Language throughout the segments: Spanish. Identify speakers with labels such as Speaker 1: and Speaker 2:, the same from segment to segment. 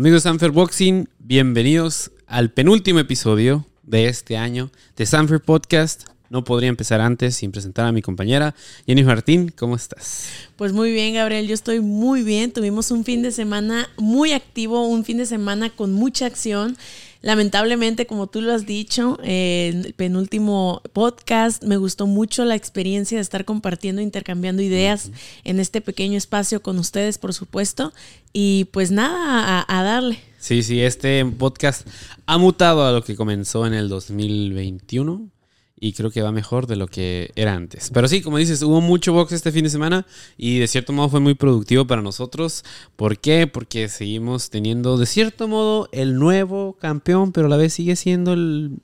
Speaker 1: Amigos de Sanfer Boxing, bienvenidos al penúltimo episodio de este año de Sanfer Podcast. No podría empezar antes sin presentar a mi compañera Jenny Martín. ¿Cómo estás?
Speaker 2: Pues muy bien, Gabriel. Yo estoy muy bien. Tuvimos un fin de semana muy activo, un fin de semana con mucha acción. Lamentablemente, como tú lo has dicho, en el penúltimo podcast, me gustó mucho la experiencia de estar compartiendo, intercambiando ideas en este pequeño espacio con ustedes, por supuesto. Y pues nada, a, a darle.
Speaker 1: Sí, sí, este podcast ha mutado a lo que comenzó en el 2021 y creo que va mejor de lo que era antes. Pero sí, como dices, hubo mucho box este fin de semana y de cierto modo fue muy productivo para nosotros. ¿Por qué? Porque seguimos teniendo de cierto modo el nuevo campeón, pero a la vez sigue siendo el...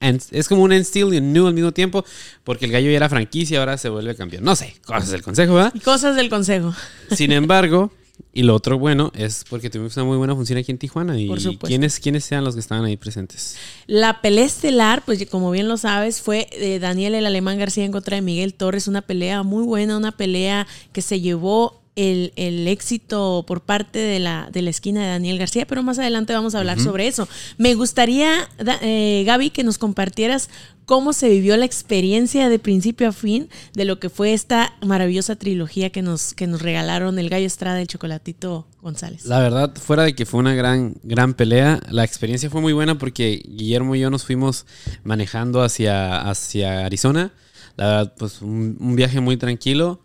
Speaker 1: Es como un still y un new al mismo tiempo, porque el gallo ya era franquicia y ahora se vuelve campeón. No sé, cosas del consejo, ¿verdad?
Speaker 2: Cosas del consejo.
Speaker 1: Sin embargo, y lo otro bueno es porque tuvimos una muy buena función aquí en Tijuana. ¿Y
Speaker 2: Por supuesto.
Speaker 1: ¿quiénes, quiénes sean los que estaban ahí presentes?
Speaker 2: La pelea estelar, pues como bien lo sabes, fue de Daniel el Alemán García en contra de Miguel Torres. Una pelea muy buena, una pelea que se llevó el, el éxito por parte de la, de la esquina de Daniel García, pero más adelante vamos a hablar sobre eso. Me gustaría, eh, Gaby, que nos compartieras cómo se vivió la experiencia de principio a fin de lo que fue esta maravillosa trilogía que nos, que nos regalaron el Gallo Estrada y el Chocolatito González.
Speaker 1: La verdad, fuera de que fue una gran, gran pelea, la experiencia fue muy buena porque Guillermo y yo nos fuimos manejando hacia, hacia Arizona. La verdad, pues un, un viaje muy tranquilo.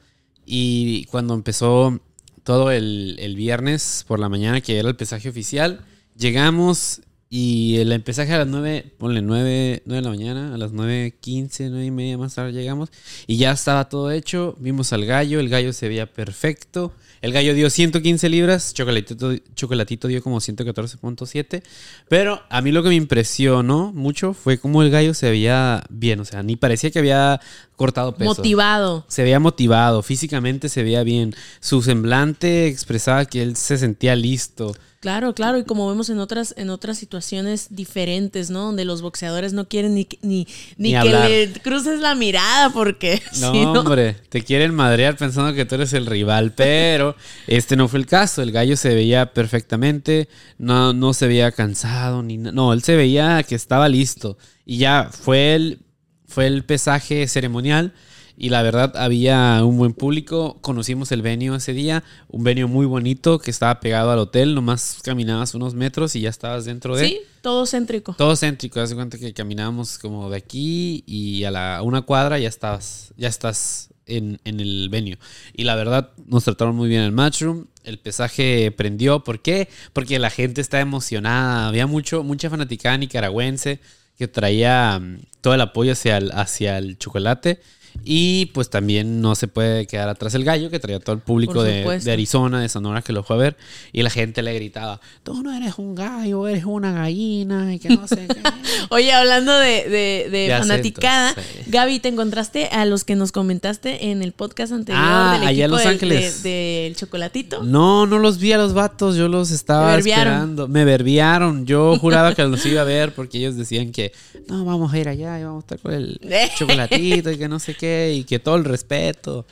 Speaker 1: Y cuando empezó todo el, el viernes por la mañana, que era el pesaje oficial, llegamos y el pesaje a las 9, ponle 9, 9 de la mañana, a las 9.15, 9 y media más tarde llegamos y ya estaba todo hecho. Vimos al gallo, el gallo se veía perfecto. El gallo dio 115 libras, Chocolatito, Chocolatito dio como 114.7. Pero a mí lo que me impresionó mucho fue cómo el gallo se veía bien. O sea, ni parecía que había cortado peso.
Speaker 2: Motivado.
Speaker 1: Se veía motivado, físicamente se veía bien. Su semblante expresaba que él se sentía listo.
Speaker 2: Claro, claro, y como vemos en otras, en otras situaciones diferentes, ¿no? Donde los boxeadores no quieren ni, ni, ni,
Speaker 1: Ni
Speaker 2: que le cruces la mirada porque
Speaker 1: No,
Speaker 2: si no-
Speaker 1: hombre, te quieren madrear pensando que tú eres el rival, pero este no fue el caso. El gallo se veía perfectamente, no, no se veía cansado, ni no, él se veía que estaba listo. Y ya fue el, fue el pesaje ceremonial y la verdad había un buen público. Conocimos el venue ese día, un venue muy bonito que estaba pegado al hotel, nomás caminabas unos metros y ya estabas dentro de...
Speaker 2: Sí, todo céntrico.
Speaker 1: Todo céntrico, haz cuenta que caminábamos como de aquí y a la a una cuadra ya estabas, ya estás en, en el venue. Y la verdad, nos trataron muy bien en el matchroom. El pesaje prendió. ¿Por qué? Porque la gente está emocionada. Había mucho, mucha fanaticada nicaragüense que traía mm, todo el apoyo hacia el, hacia el chocolate. Y pues también no se puede quedar atrás el gallo, que traía todo el público de, de Arizona, de Sonora, que lo fue a ver. Y la gente le gritaba, tú no eres un gallo, eres una gallina, y que no sé qué.
Speaker 2: Oye, hablando de, de, de
Speaker 1: De
Speaker 2: fanaticada,
Speaker 1: acentos, sí.
Speaker 2: Gaby, ¿te encontraste a los que nos comentaste en el podcast anterior
Speaker 1: Ah,
Speaker 2: del
Speaker 1: allá en
Speaker 2: equipo
Speaker 1: Los
Speaker 2: del-
Speaker 1: Ángeles.
Speaker 2: de- del chocolatito?
Speaker 1: No, no los vi a los vatos, yo los estaba
Speaker 2: verbiaron.
Speaker 1: esperando. Me verbiaron. Yo juraba que los iba a ver porque ellos decían que no, vamos a ir allá y vamos a estar con el chocolatito y que no sé qué y que todo el respeto.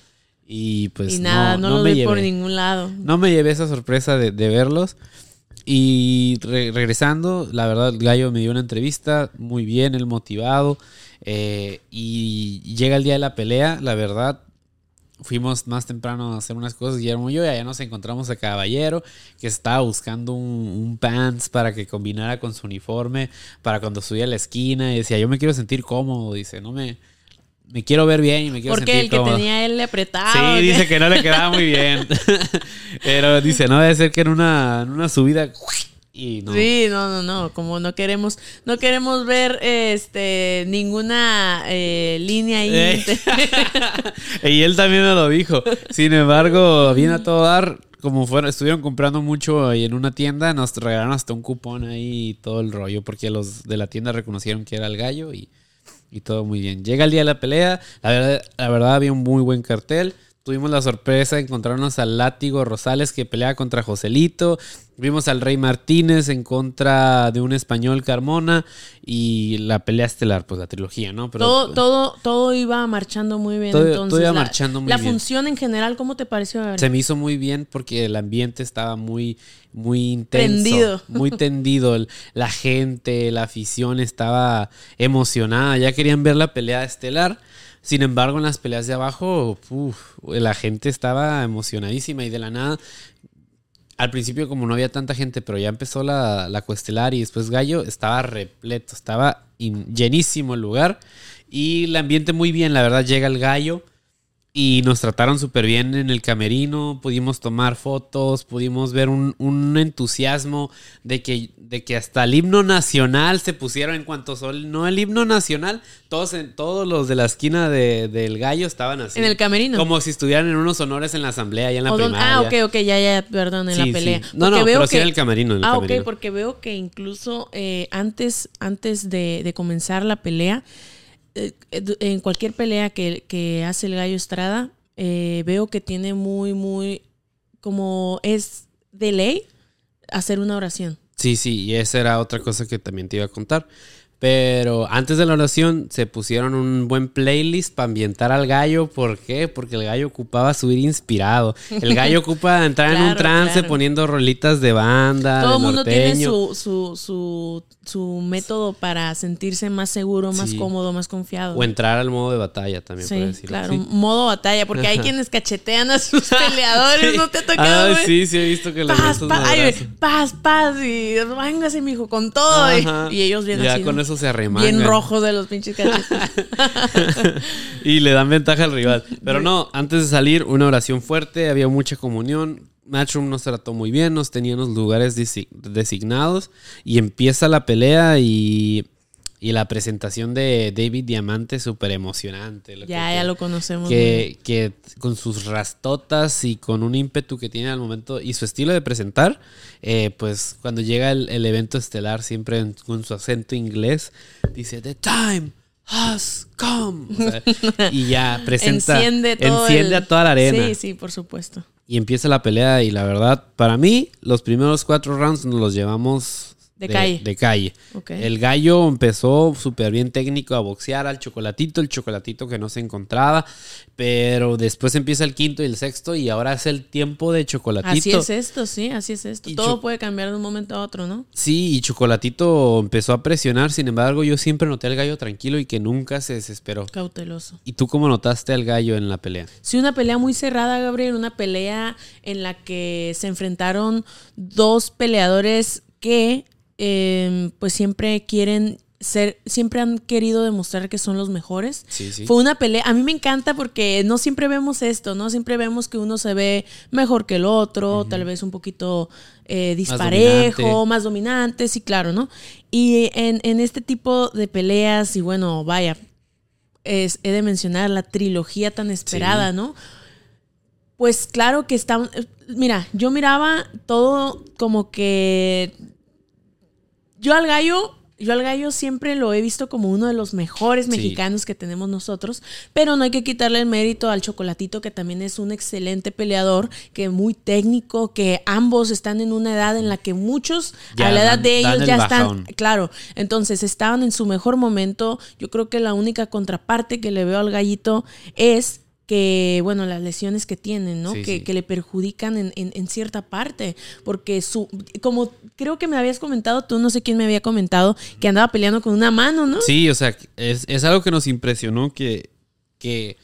Speaker 1: Y pues
Speaker 2: y nada, no,
Speaker 1: no,
Speaker 2: los
Speaker 1: me
Speaker 2: vi por ningún lado.
Speaker 1: No me llevé esa sorpresa de, de verlos. Y re- regresando, la verdad, Gallo me dio una entrevista muy bien, el motivado. eh, y llega el día de la pelea, la verdad, fuimos más temprano a hacer unas cosas, Guillermo y yo, y allá nos encontramos a Caballero, que estaba buscando un, un pants para que combinara con su uniforme, para cuando subía a la esquina, y decía, yo me quiero sentir cómodo, dice, no me... Me quiero ver bien y me quiero
Speaker 2: Porque
Speaker 1: sentir
Speaker 2: el que
Speaker 1: cómodo".
Speaker 2: tenía él le apretaba. ¿o
Speaker 1: Sí, dice que no le quedaba muy bien. Pero dice, no debe ser que en una, en una subida. Y no.
Speaker 2: Sí, no, no, no, como no queremos, no queremos ver este ninguna eh, línea ahí.
Speaker 1: Eh. y él también me lo dijo. Sin embargo, viene a todo dar. Como fueron, estuvieron comprando mucho ahí en una tienda, nos regalaron hasta un cupón ahí y todo el rollo, porque los de la tienda reconocieron que era el gallo y, y todo muy bien. Llega el día de la pelea, la verdad, había un muy buen cartel. Tuvimos la sorpresa de encontrarnos al Látigo Rosales que pelea contra Joselito. Vimos al Rey Martínez en contra de un español Carmona y la pelea estelar, pues la trilogía, ¿no?
Speaker 2: Pero, todo, todo, todo iba marchando muy bien.
Speaker 1: Todo,
Speaker 2: entonces,
Speaker 1: iba
Speaker 2: la,
Speaker 1: marchando muy
Speaker 2: la
Speaker 1: bien.
Speaker 2: función en general, ¿cómo te pareció?
Speaker 1: Se me hizo muy bien porque el ambiente estaba muy, muy intenso.
Speaker 2: Tendido.
Speaker 1: Muy tendido. La gente, la afición estaba emocionada. Ya querían ver la pelea estelar. Sin embargo, en las peleas de abajo, uf, la gente estaba emocionadísima y de la nada. Al principio, como no había tanta gente, pero ya empezó la, la cuestelar y después Gallo, estaba repleto, estaba llenísimo el lugar. Y el ambiente muy bien, la verdad, llega el Gallo y nos trataron súper bien en el camerino, pudimos tomar fotos, pudimos ver un, un, entusiasmo de que, de que hasta el himno nacional se pusieron en cuanto sol, no el himno nacional, todos, en, todos los de la esquina de, del gallo estaban así.
Speaker 2: En el camerino.
Speaker 1: Como si estuvieran en unos honores en la asamblea y en la
Speaker 2: O don-
Speaker 1: primaria.
Speaker 2: ah, ok, ok, ya, ya, perdón, en
Speaker 1: Sí,
Speaker 2: la pelea.
Speaker 1: sí. No,
Speaker 2: Porque
Speaker 1: no,
Speaker 2: veo
Speaker 1: pero sí
Speaker 2: que-
Speaker 1: en el camerino. En el
Speaker 2: Ah,
Speaker 1: camerino.
Speaker 2: ok, porque veo que incluso eh, antes, antes de, de comenzar la pelea, en cualquier pelea que, que hace el gallo Estrada, eh, veo que tiene muy, muy, como es de ley, hacer una oración.
Speaker 1: Sí, sí, y esa era otra cosa que también te iba a contar. Pero antes de la oración se pusieron un buen playlist para ambientar al gallo. ¿Por qué? Porque el gallo ocupaba subir inspirado. El gallo ocupa entrar en un trance
Speaker 2: claro.
Speaker 1: poniendo rolitas de banda.
Speaker 2: Todo el mundo tiene su, su, su, su método para sentirse más seguro, más
Speaker 1: Sí.
Speaker 2: cómodo, más confiado.
Speaker 1: O entrar al modo de batalla también.
Speaker 2: Sí,
Speaker 1: decirlo
Speaker 2: claro, modo batalla, porque hay quienes cachetean a sus peleadores. ¿no te ha tocado,
Speaker 1: Ah, sí, sí, he visto que le
Speaker 2: Paz, paz, ay, paz, paz, y véngase, mijo, con todo. y-
Speaker 1: Ajá.
Speaker 2: Y, ellos bien
Speaker 1: Ya
Speaker 2: así,
Speaker 1: con
Speaker 2: ¿no?
Speaker 1: Se arremangan.
Speaker 2: Bien rojos de los pinches cachetes.
Speaker 1: y le dan ventaja al rival. Pero no, antes de salir, una oración fuerte, había mucha comunión. Matchroom nos trató muy bien, nos tenía en los lugares desi- designados. Y empieza la pelea y, y la presentación de David Diamante, súper emocionante.
Speaker 2: ya,
Speaker 1: que-
Speaker 2: ya lo conocemos.
Speaker 1: que, que con sus rastotas y con un ímpetu que tiene al momento y su estilo de presentar, eh, pues cuando llega el, el evento estelar, siempre en- con su acento inglés, dice, The time has come. O sea, y ya presenta,
Speaker 2: Enciende todo.
Speaker 1: enciende
Speaker 2: el-
Speaker 1: a toda la arena.
Speaker 2: Sí, sí, por supuesto.
Speaker 1: Y empieza la pelea y la verdad, para mí, los primeros cuatro rounds nos los llevamos
Speaker 2: De calle.
Speaker 1: de calle. El gallo empezó súper bien técnico a boxear al chocolatito, el chocolatito que no se encontraba, pero después empieza el quinto y el sexto y ahora es el tiempo de chocolatito.
Speaker 2: Así es esto, sí, así es esto.
Speaker 1: Y
Speaker 2: Todo puede cambiar de un momento a otro, ¿no?
Speaker 1: Sí, y Chocolatito empezó a presionar, sin embargo yo siempre noté al gallo tranquilo y que nunca se desesperó.
Speaker 2: Cauteloso.
Speaker 1: ¿Y tú cómo notaste al gallo en la pelea?
Speaker 2: Sí, una pelea muy cerrada, Gabriel, una pelea en la que se enfrentaron dos peleadores que eh, pues siempre quieren ser, siempre han querido demostrar que son los mejores.
Speaker 1: Sí, sí.
Speaker 2: Fue una pelea, a mí me encanta porque no siempre vemos esto, ¿no? Siempre vemos que uno se ve mejor que el otro, tal vez un poquito eh, disparejo, más dominante, sí, claro, ¿no? Y en, en este tipo de peleas, y bueno, vaya, es, he de mencionar la trilogía tan esperada,
Speaker 1: Sí.
Speaker 2: ¿no? Pues claro que está. Mira, yo miraba todo como que. Yo al gallo. Yo al gallo siempre lo he visto como uno de los mejores
Speaker 1: Sí.
Speaker 2: mexicanos que tenemos nosotros, pero no hay que quitarle el mérito al Chocolatito, que también es un excelente peleador, que muy técnico, que ambos están en una edad en la que muchos,
Speaker 1: Ya
Speaker 2: a la edad de ellos,
Speaker 1: el
Speaker 2: ya
Speaker 1: bajón.
Speaker 2: están, claro, entonces estaban en su mejor momento. Yo creo que la única contraparte que le veo al gallito es que, bueno, las lesiones que tienen, ¿no?
Speaker 1: Sí,
Speaker 2: que,
Speaker 1: sí.
Speaker 2: que le perjudican en, en- en cierta parte. Porque su, como creo que me habías comentado, tú no sé quién me había comentado, que andaba peleando con una mano, ¿no?
Speaker 1: Sí, o sea, es, es algo que nos impresionó que, que,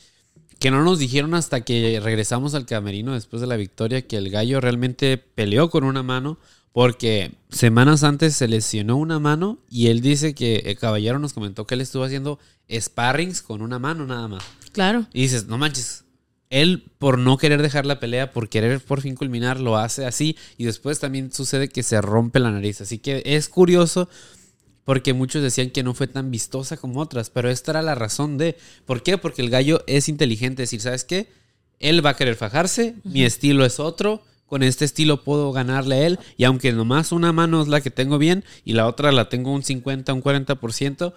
Speaker 1: que no nos dijeron hasta que regresamos al camerino después de la victoria que el gallo realmente peleó con una mano porque semanas antes se lesionó una mano y él dice que el caballero nos comentó que él estuvo haciendo sparrings con una mano nada más.
Speaker 2: Claro.
Speaker 1: Y dices, no manches. Él, por no querer dejar la pelea, por querer por fin culminar, lo hace así. Y después también sucede que se rompe la nariz. Así que es curioso porque muchos decían que no fue tan vistosa como otras. Pero esta era la razón de. ¿Por qué? Porque el gallo es inteligente. Es decir, ¿sabes qué? Él va a querer fajarse. Mi estilo es otro. Con este estilo puedo ganarle a él. Y aunque nomás una mano es la que tengo bien y la otra la tengo un 50, un 40%,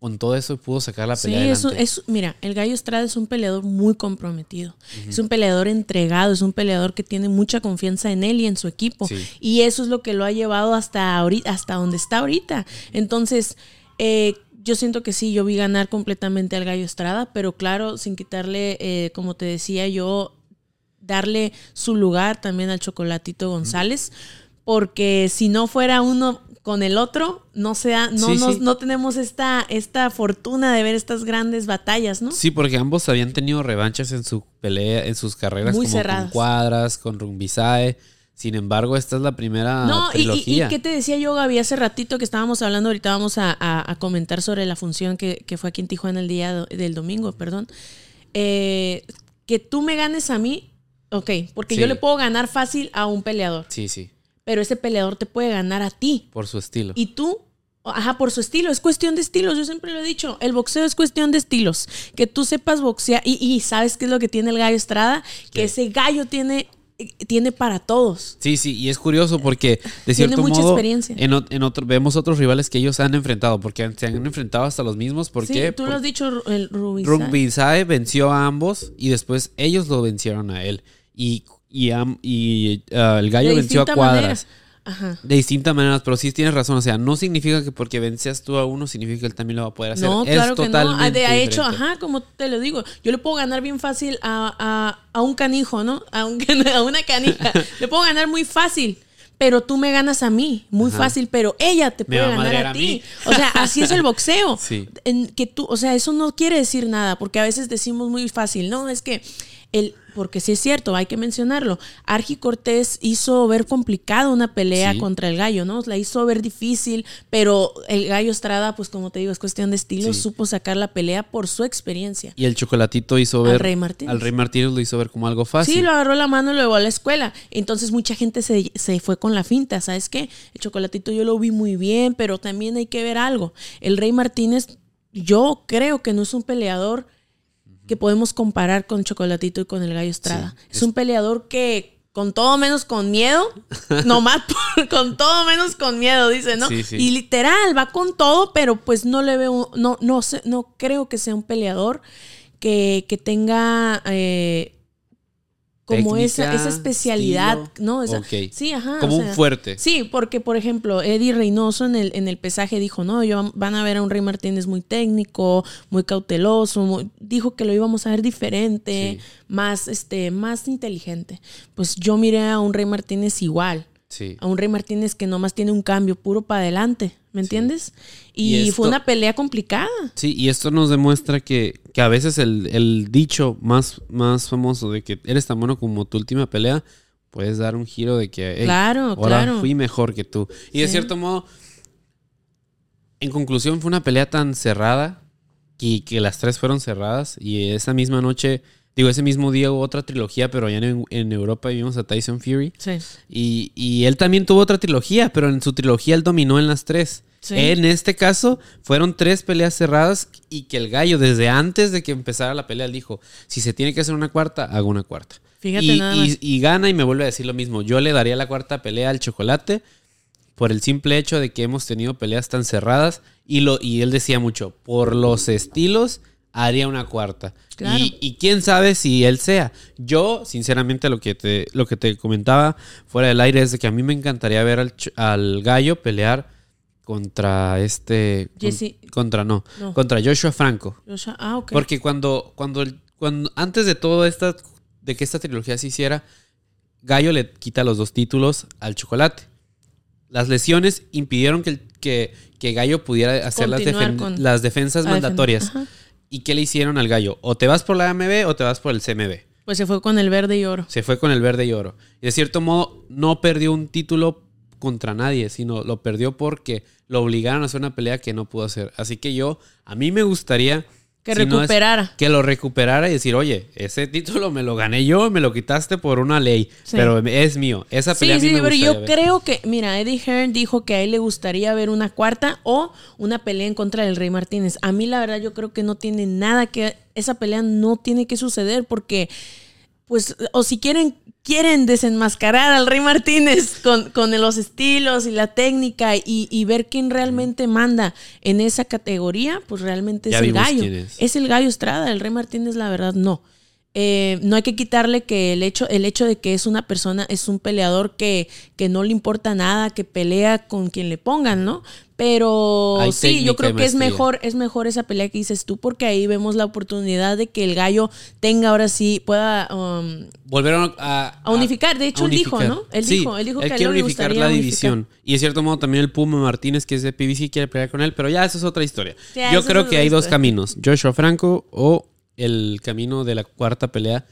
Speaker 1: con todo eso pudo sacar la
Speaker 2: Sí,
Speaker 1: pelea adelante.
Speaker 2: es- mira, el Gallo Estrada es un peleador muy comprometido. Es un peleador entregado, es un peleador que tiene mucha confianza en él y en su equipo.
Speaker 1: Sí.
Speaker 2: Y eso es lo que lo ha llevado hasta ahorita, hasta donde está ahorita. Entonces, eh, yo siento que sí, yo vi ganar completamente al Gallo Estrada, pero claro, sin quitarle, eh, como te decía yo, darle su lugar también al Chocolatito González, porque si no fuera uno con el otro, no sea, no,
Speaker 1: Sí,
Speaker 2: nos-
Speaker 1: sí.
Speaker 2: no tenemos esta, esta fortuna de ver estas grandes batallas, ¿no?
Speaker 1: Sí, porque ambos habían tenido revanchas en su pelea, en sus carreras,
Speaker 2: Muy
Speaker 1: como
Speaker 2: cerradas.
Speaker 1: con Cuadras, con Rumbisae. Sin embargo, esta es la primera
Speaker 2: No, y, y- qué te decía yo, Gaby, hace ratito que estábamos hablando, ahorita vamos a, a- a comentar sobre la función que, que fue aquí en Tijuana el día do- del domingo, perdón. Eh, que tú me ganes a mí, ok, porque
Speaker 1: Sí.
Speaker 2: yo le puedo ganar fácil a un peleador,
Speaker 1: Sí, sí,
Speaker 2: pero ese peleador te puede ganar a ti.
Speaker 1: por su estilo.
Speaker 2: Y tú, ajá, por su estilo, es cuestión de estilos, yo siempre lo he dicho, el boxeo es cuestión de estilos, que tú sepas boxear y, y sabes qué es lo que tiene el gallo Estrada, que
Speaker 1: ¿Qué?
Speaker 2: ese gallo tiene, tiene para todos.
Speaker 1: Sí, sí, y es curioso porque de
Speaker 2: Tiene
Speaker 1: cierto
Speaker 2: mucha
Speaker 1: modo
Speaker 2: experiencia.
Speaker 1: en, en otro, vemos otros rivales que ellos han enfrentado, porque se han enfrentado hasta los mismos. ¿Por
Speaker 2: sí,
Speaker 1: qué?
Speaker 2: tú
Speaker 1: Por-
Speaker 2: lo has dicho, el Rubí.
Speaker 1: Rugby Sae venció a ambos y después ellos lo vencieron a él. Y, y, am- y, ah, el gallo venció a Cuadras.
Speaker 2: Ajá.
Speaker 1: De distintas maneras, pero sí tienes razón. O sea, no significa que porque vencias tú a uno, significa que él también lo va a poder hacer.
Speaker 2: No,
Speaker 1: es
Speaker 2: claro que no.
Speaker 1: totalmente
Speaker 2: Ah, De hecho, ajá, como te lo digo, yo le puedo ganar bien fácil a, a- a un canijo, ¿no? A, un- a una canija. le puedo ganar muy fácil. Pero tú me ganas a mí, muy
Speaker 1: Ajá.
Speaker 2: fácil, pero ella te puede ganar a,
Speaker 1: a
Speaker 2: ti. O sea, así es el boxeo.
Speaker 1: Sí.
Speaker 2: En que tú, o sea, eso no quiere decir nada, porque a veces decimos muy fácil, no, es que el, porque sí es cierto, hay que mencionarlo. Argi Cortés hizo ver complicado una pelea
Speaker 1: Sí.
Speaker 2: contra el gallo, ¿no? La hizo ver difícil, pero el gallo Estrada, pues como te digo, es cuestión de estilo,
Speaker 1: Sí.
Speaker 2: supo sacar la pelea por su experiencia.
Speaker 1: Y el chocolatito hizo
Speaker 2: Al
Speaker 1: ver.
Speaker 2: Rey Martínez.
Speaker 1: Al Rey Martínez lo hizo ver como algo fácil.
Speaker 2: Sí, lo agarró la mano y lo llevó a la escuela. Entonces mucha gente se, se fue con la finta, ¿sabes qué? El chocolatito yo lo vi muy bien, pero también hay que ver algo. El Rey Martínez, yo creo que no es un peleador que podemos comparar con Chocolatito y con el Gallo Estrada.
Speaker 1: Sí,
Speaker 2: es,
Speaker 1: es-
Speaker 2: un peleador que con todo menos con miedo, nomás por- con todo menos con miedo, dice, ¿no?
Speaker 1: Sí, sí.
Speaker 2: Y literal, va con todo, pero pues no le veo, no, no sé, no creo que sea un peleador que, que tenga eh, como esa,
Speaker 1: Técnica,
Speaker 2: esa especialidad,
Speaker 1: estilo.
Speaker 2: ¿no? Esa-. Sí, ajá.
Speaker 1: Como
Speaker 2: o
Speaker 1: un fuerte.
Speaker 2: Sí, porque por ejemplo, Eddie Reynoso en el, en el pesaje dijo, no, yo, van a ver a un Rey Martínez muy técnico, muy cauteloso, muy- dijo que lo íbamos a ver diferente,
Speaker 1: Sí.
Speaker 2: más, este, más inteligente. Pues yo miré a un Rey Martínez igual,
Speaker 1: Sí.
Speaker 2: a un Rey Martínez que nomás tiene un cambio puro para adelante, ¿me entiendes? Y,
Speaker 1: Y
Speaker 2: fue una pelea complicada.
Speaker 1: Sí, y esto nos demuestra que, que a veces el, el dicho más, más famoso de que eres tan bueno como tu última pelea, puedes dar un giro de que "Hey,
Speaker 2: Claro,
Speaker 1: ahora
Speaker 2: claro.
Speaker 1: fui mejor que tú. Y de cierto modo, en conclusión, fue una pelea tan cerrada y que las tres fueron cerradas. Y esa misma noche, digo, ese mismo día hubo otra trilogía, pero allá en, en Europa vimos a Tyson Fury.
Speaker 2: Sí.
Speaker 1: Y, y él también tuvo otra trilogía, pero en su trilogía él dominó en las tres.
Speaker 2: Sí.
Speaker 1: En este caso, fueron tres peleas cerradas y que el gallo, desde antes de que empezara la pelea, dijo: Si se tiene que hacer una cuarta, hago una cuarta.
Speaker 2: Fíjate
Speaker 1: y,
Speaker 2: nada
Speaker 1: y- y gana y me vuelve a decir lo mismo. Yo le daría la cuarta pelea al chocolate por el simple hecho de que hemos tenido peleas tan cerradas. Y, lo, y él decía mucho: Por los estilos, haría una cuarta.
Speaker 2: Claro.
Speaker 1: Y, y quién sabe si él sea. Yo, sinceramente, lo que te, lo que te comentaba fuera del aire es de que a mí me encantaría ver al, al gallo pelear contra este. con- contra no,
Speaker 2: No.
Speaker 1: Contra Joshua Franco.
Speaker 2: Ah, ok.
Speaker 1: Porque cuando, cuando, cuando antes de todo esta, de que esta trilogía se hiciera, Gallo le quita los dos títulos al chocolate. Las lesiones impidieron que, que, que Gallo pudiera hacer las,
Speaker 2: Continuar
Speaker 1: defen-
Speaker 2: con-
Speaker 1: las defensas
Speaker 2: defender.
Speaker 1: ¿Y qué le hicieron al Gallo? O te vas por la AMB o te vas por el CMB.
Speaker 2: Pues se fue con el verde y oro.
Speaker 1: Se fue con el verde y oro. Y de cierto modo no perdió un título contra nadie, sino lo perdió porque lo obligaron a hacer una pelea que no pudo hacer. Así que yo, a mí me gustaría...
Speaker 2: Que
Speaker 1: si no es-
Speaker 2: recuperara.
Speaker 1: que lo recuperara y decir, oye, ese título me lo gané yo, me lo quitaste por una ley,
Speaker 2: Sí.
Speaker 1: pero es mío. Esa pelea
Speaker 2: Sí,
Speaker 1: a mí
Speaker 2: sí,
Speaker 1: me
Speaker 2: pero yo
Speaker 1: ver.
Speaker 2: creo que, mira, Eddie Hearn dijo que a él le gustaría ver una cuarta o una pelea en contra del Rey Martínez. A mí la verdad yo creo que no tiene nada que, esa pelea no tiene que suceder porque pues, o si quieren, quieren desenmascarar al Rey Martínez con, con los estilos y la técnica y, y ver quién realmente manda en esa categoría, pues realmente
Speaker 1: Ya
Speaker 2: es el gallo.
Speaker 1: Es
Speaker 2: el gallo Estrada, el Rey Martínez, la verdad, no. Eh, no hay que quitarle que el hecho, el hecho de que es una persona, es un peleador que, que no le importa nada, que pelea con quien le pongan, ¿no? Pero
Speaker 1: Hay
Speaker 2: sí, yo creo que es mejor, es mejor esa pelea que dices tú, porque ahí vemos la oportunidad de que el gallo tenga ahora sí, pueda um,
Speaker 1: Volvieron a,
Speaker 2: a unificar. De hecho,
Speaker 1: a
Speaker 2: él dijo,
Speaker 1: unificar.
Speaker 2: ¿no? Él
Speaker 1: Sí,
Speaker 2: dijo, él dijo que él
Speaker 1: quiere
Speaker 2: le
Speaker 1: unificar la
Speaker 2: unificar.
Speaker 1: división. Y de cierto modo también el Puma Martínez, que es de PBC, quiere pelear con él, pero ya eso es otra historia. Yo creo que hay dos caminos, Joshua Franco o el camino de la cuarta pelea,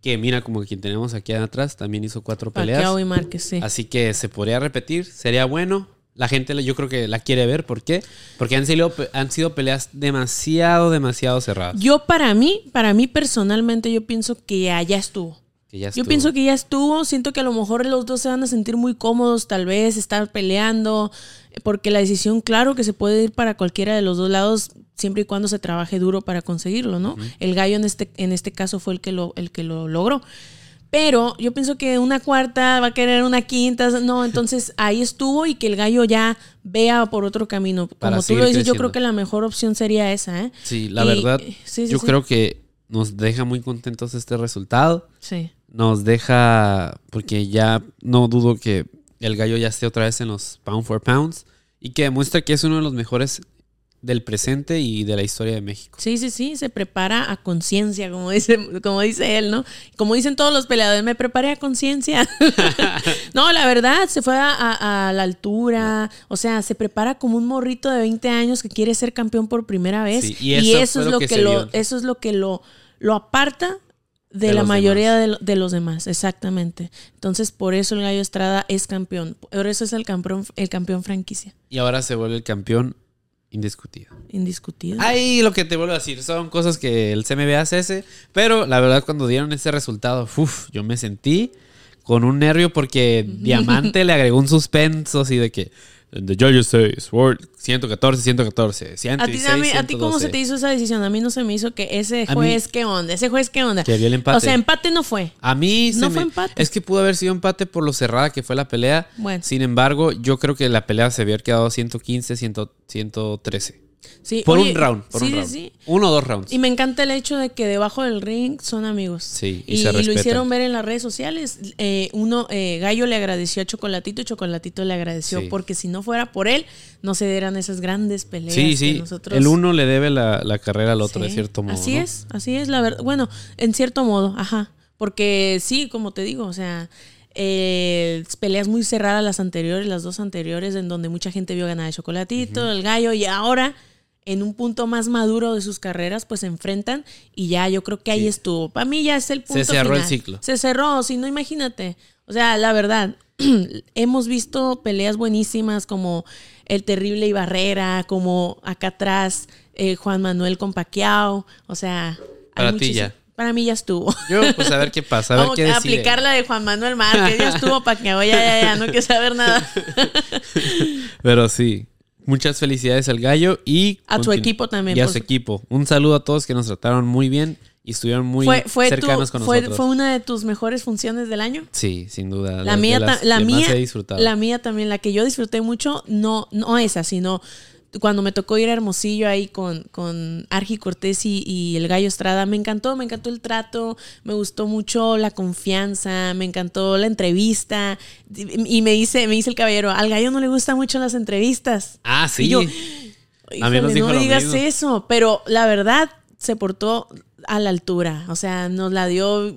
Speaker 1: que mira como quien tenemos aquí atrás, también hizo cuatro peleas.
Speaker 2: Pacquiao y Márquez, sí.
Speaker 1: Así que se podría repetir, sería bueno. La gente yo creo que la quiere ver, ¿por qué? Porque han sido, han sido peleas demasiado, demasiado cerradas.
Speaker 2: Yo para mí, para mí personalmente, yo pienso que ya, ya estuvo.
Speaker 1: Que ya
Speaker 2: Yo
Speaker 1: estuvo.
Speaker 2: pienso que ya estuvo, siento que a lo mejor los dos se van a sentir muy cómodos, tal vez, estar peleando, porque la decisión, claro que se puede ir para cualquiera de los dos lados, siempre y cuando se trabaje duro para conseguirlo, ¿no? El gallo en este, en este caso fue el que lo, el que lo logró. Pero yo pienso que una cuarta va a querer una quinta, no, entonces ahí estuvo y que el gallo ya vea por otro camino. Como
Speaker 1: Para
Speaker 2: tú lo dices, yo creo que la mejor opción sería esa, ¿eh?
Speaker 1: Sí, la
Speaker 2: Y-
Speaker 1: verdad,
Speaker 2: sí, sí,
Speaker 1: yo
Speaker 2: sí.
Speaker 1: creo que nos deja muy contentos este resultado.
Speaker 2: Sí.
Speaker 1: Nos deja, porque ya no dudo que el gallo ya esté otra vez en los pound for pounds y que demuestra que es uno de los mejores del presente y de la historia de México.
Speaker 2: Sí, sí, sí, se prepara a conciencia, como dice, como dice él, ¿no? Como dicen todos los peleadores, me preparé a conciencia. no, la verdad, se fue a, a- a la altura, o sea, se prepara como un morrito de 20 años que quiere ser campeón por primera vez.
Speaker 1: Sí,
Speaker 2: y
Speaker 1: y
Speaker 2: eso,
Speaker 1: eso
Speaker 2: es
Speaker 1: lo
Speaker 2: lo
Speaker 1: que
Speaker 2: que,
Speaker 1: se
Speaker 2: lo,
Speaker 1: vio.
Speaker 2: eso es lo que lo, lo aparta de,
Speaker 1: De
Speaker 2: la mayoría de, de los demás, exactamente. Entonces, por eso el Gallo Estrada es campeón. Por eso es el campeón, el campeón franquicia,
Speaker 1: Y ahora se vuelve el campeón indiscutido.
Speaker 2: indiscutido.
Speaker 1: Ahí lo que te vuelvo a decir, son cosas que el CMB hace ese, pero la verdad cuando dieron ese resultado, uf, yo me sentí con un nervio porque Diamante le agregó un suspenso así de que The Judges says, World 114, 114,
Speaker 2: ¿A ti,
Speaker 1: 116,
Speaker 2: a, mí- a ti cómo
Speaker 1: 112.
Speaker 2: se te hizo esa decisión? A mí no se me hizo que ese juez,
Speaker 1: mí-
Speaker 2: ¿qué onda? Ese juez, ¿qué onda?
Speaker 1: Que vio el empate.
Speaker 2: O sea, empate no fue.
Speaker 1: A mí se
Speaker 2: No
Speaker 1: me-
Speaker 2: fue empate.
Speaker 1: Es que pudo haber sido empate por lo cerrada que fue la pelea.
Speaker 2: Bueno.
Speaker 1: Sin embargo, yo creo que la pelea se había quedado 115, 100, 113.
Speaker 2: Sí,
Speaker 1: Por
Speaker 2: oye,
Speaker 1: un round, por
Speaker 2: sí,
Speaker 1: un round.
Speaker 2: sí.
Speaker 1: Uno o dos rounds.
Speaker 2: Y me encanta el hecho de que debajo del ring son amigos.
Speaker 1: Sí, y
Speaker 2: y,
Speaker 1: se
Speaker 2: lo hicieron ver en las redes sociales. Eh, uno, eh, Gallo le agradeció a Chocolatito y Chocolatito le agradeció porque si no fuera por él, no se dieran esas grandes peleas.
Speaker 1: Sí,
Speaker 2: que nosotros-
Speaker 1: El uno le debe la, la carrera al otro, de cierto modo.
Speaker 2: Así
Speaker 1: ¿no?
Speaker 2: es, así es, la verdad. Bueno, en cierto modo, ajá. Porque sí, como te digo, o sea, eh, peleas muy cerradas las anteriores, las dos anteriores, en donde mucha gente vio ganar a Chocolatito, el gallo, y ahora, en un punto más maduro de sus carreras, pues se enfrentan y ya yo creo que ahí
Speaker 1: Sí.
Speaker 2: estuvo. Para mí ya es el punto
Speaker 1: cerró el ciclo.
Speaker 2: Se cerró, si no, imagínate. O sea, la verdad, hemos visto peleas buenísimas como el terrible Ibarrera, como acá atrás eh, Juan Manuel con Pacquiao. O sea, hay
Speaker 1: Para ti ya.
Speaker 2: Para mí ya estuvo.
Speaker 1: Yo, pues a ver qué pasa, a ver
Speaker 2: Vamos
Speaker 1: qué
Speaker 2: a
Speaker 1: decide.
Speaker 2: aplicar la de Juan Manuel Márquez. Ya estuvo Pacquiao, ya, ya, ya, no quiero saber nada.
Speaker 1: Pero sí. Muchas felicidades al gallo y
Speaker 2: A tu
Speaker 1: continu-
Speaker 2: equipo también,
Speaker 1: Y a
Speaker 2: por
Speaker 1: su
Speaker 2: su-
Speaker 1: equipo. Un saludo a todos que nos trataron muy bien y estuvieron muy
Speaker 2: fue, fue, tu-
Speaker 1: cercanos con
Speaker 2: fue,
Speaker 1: nosotros.
Speaker 2: fue una de tus mejores funciones del año.
Speaker 1: Sí, sin duda.
Speaker 2: La
Speaker 1: las
Speaker 2: mía,
Speaker 1: las
Speaker 2: la mía, la mía también, la que yo disfruté mucho, no, no esa, sino cuando me tocó ir a Hermosillo ahí con, con Argi Cortés y, y el Gallo Estrada, me encantó, me encantó el trato, me gustó mucho la confianza, me encantó la entrevista. Y me dice, me dice el caballero, al gallo no le gustan mucho las entrevistas.
Speaker 1: Ah, sí.
Speaker 2: Y yo,
Speaker 1: A mí nos
Speaker 2: Híjole,
Speaker 1: dijo
Speaker 2: no
Speaker 1: lo
Speaker 2: digas
Speaker 1: mismo.
Speaker 2: eso, pero la verdad se portó a la altura, o sea, nos la dio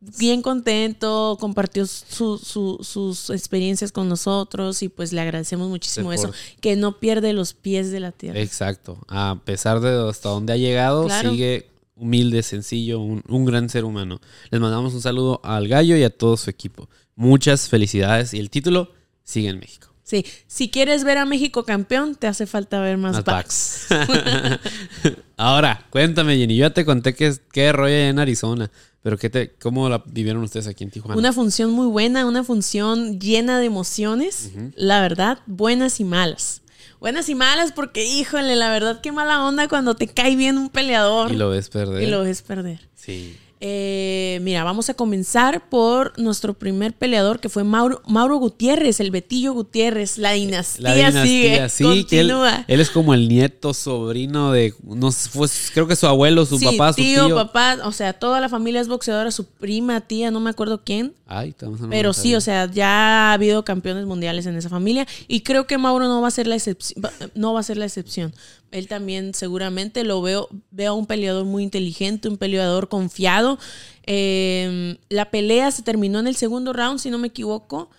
Speaker 2: bien contento, compartió su- su- sus experiencias con nosotros y pues le agradecemos muchísimo eso, que no pierde los pies de la tierra.
Speaker 1: Exacto. A pesar de hasta donde ha llegado,
Speaker 2: Claro.
Speaker 1: sigue humilde, sencillo, un, un gran ser humano. Les mandamos un saludo al gallo y a todo su equipo. Muchas felicidades y el título sigue en México.
Speaker 2: Sí, si quieres ver a México campeón, te hace falta ver más, backs.
Speaker 1: Ahora, cuéntame, Jenny. Yo ya te conté que qué rollo hay en Arizona. Pero qué te, ¿cómo la vivieron ustedes aquí en Tijuana?
Speaker 2: Una función muy buena, una función llena de emociones, la verdad, buenas y malas. Buenas y malas porque, híjole, la verdad, qué mala onda cuando te cae bien un peleador
Speaker 1: Y lo ves perder.
Speaker 2: y lo ves perder.
Speaker 1: Sí.
Speaker 2: Eh, mira, vamos a comenzar por nuestro primer peleador que fue Mauro, Mauro Gutiérrez, el Betillo Gutiérrez. La dinastía,
Speaker 1: La dinastía,
Speaker 2: sigue.
Speaker 1: sí, que él,
Speaker 2: continúa.
Speaker 1: él es como el nieto, sobrino de, no fue, creo que su abuelo, su
Speaker 2: Sí,
Speaker 1: papá, su
Speaker 2: tío,
Speaker 1: tío.
Speaker 2: papá, o sea, toda la familia es boxeadora, su prima, tía, no me acuerdo quién.
Speaker 1: Ay,
Speaker 2: Pero sí, o sea, ya ha habido campeones mundiales en esa familia y creo que Mauro no va a ser la excepción. No va a ser la excepción. Él también seguramente lo veo, veo a un peleador muy inteligente, un peleador confiado. Eh, la pelea se terminó en el segundo round, si no me equivoco.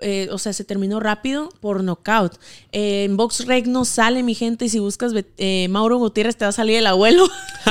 Speaker 2: Eh, o sea, se terminó rápido por knockout. Eh, en BoxRec no sale, mi gente, y si buscas eh, Mauro Gutiérrez te va a salir el abuelo.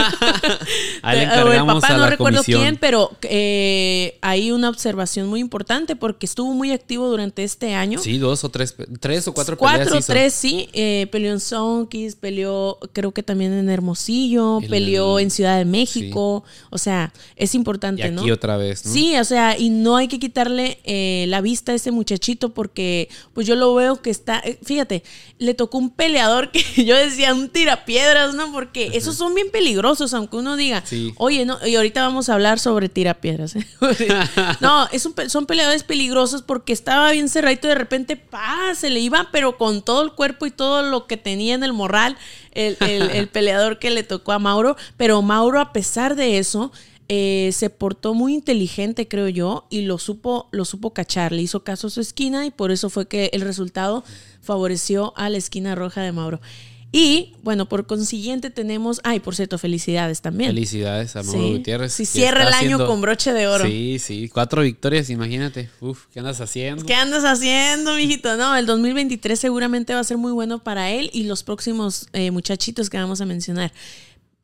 Speaker 1: Ahí le
Speaker 2: o el papá, no recuerdo
Speaker 1: comisión.
Speaker 2: quién, pero eh, hay una observación muy importante porque estuvo muy activo durante este año.
Speaker 1: Sí, dos o tres, tres o cuatro,
Speaker 2: Cuatro,
Speaker 1: peleas hizo.
Speaker 2: tres, sí. Eh, peleó en Sonkis, peleó creo que también en Hermosillo,
Speaker 1: En
Speaker 2: peleó
Speaker 1: el-
Speaker 2: en Ciudad de México. O sea, es
Speaker 1: Y
Speaker 2: importante,
Speaker 1: aquí
Speaker 2: ¿no?
Speaker 1: otra vez, ¿no?
Speaker 2: Sí, o sea, y no hay que quitarle eh, la vista a ese muchachito porque pues yo lo veo que está, eh, fíjate, le tocó un peleador que yo decía un tirapiedras, ¿no? Porque esos son bien peligrosos, aunque uno diga,
Speaker 1: Sí.
Speaker 2: oye, no, y ahorita vamos a hablar sobre tirapiedras. ¿eh? no, es un son peleadores peligrosos porque estaba bien cerradito y de repente, pa, se le iba, pero con todo el cuerpo y todo lo que tenía en el morral, el, el- el peleador que le tocó a Mauro. Pero Mauro, a pesar de eso, eh, se portó muy inteligente, creo yo, y lo supo, lo supo cachar. Le hizo caso a su esquina y por eso fue que el resultado favoreció a la esquina roja de Mauro. Y bueno, por consiguiente tenemos, ay, por cierto, felicidades también.
Speaker 1: Felicidades a Mauro
Speaker 2: Sí.
Speaker 1: Gutiérrez.
Speaker 2: Sí, cierra el año
Speaker 1: haciendo-
Speaker 2: con broche de oro.
Speaker 1: Sí, sí, cuatro victorias, imagínate. Uf, ¿qué andas haciendo?
Speaker 2: ¿Qué andas haciendo, mijito? No, el 2023 seguramente va a ser muy bueno para él y los próximos eh, muchachitos que vamos a mencionar.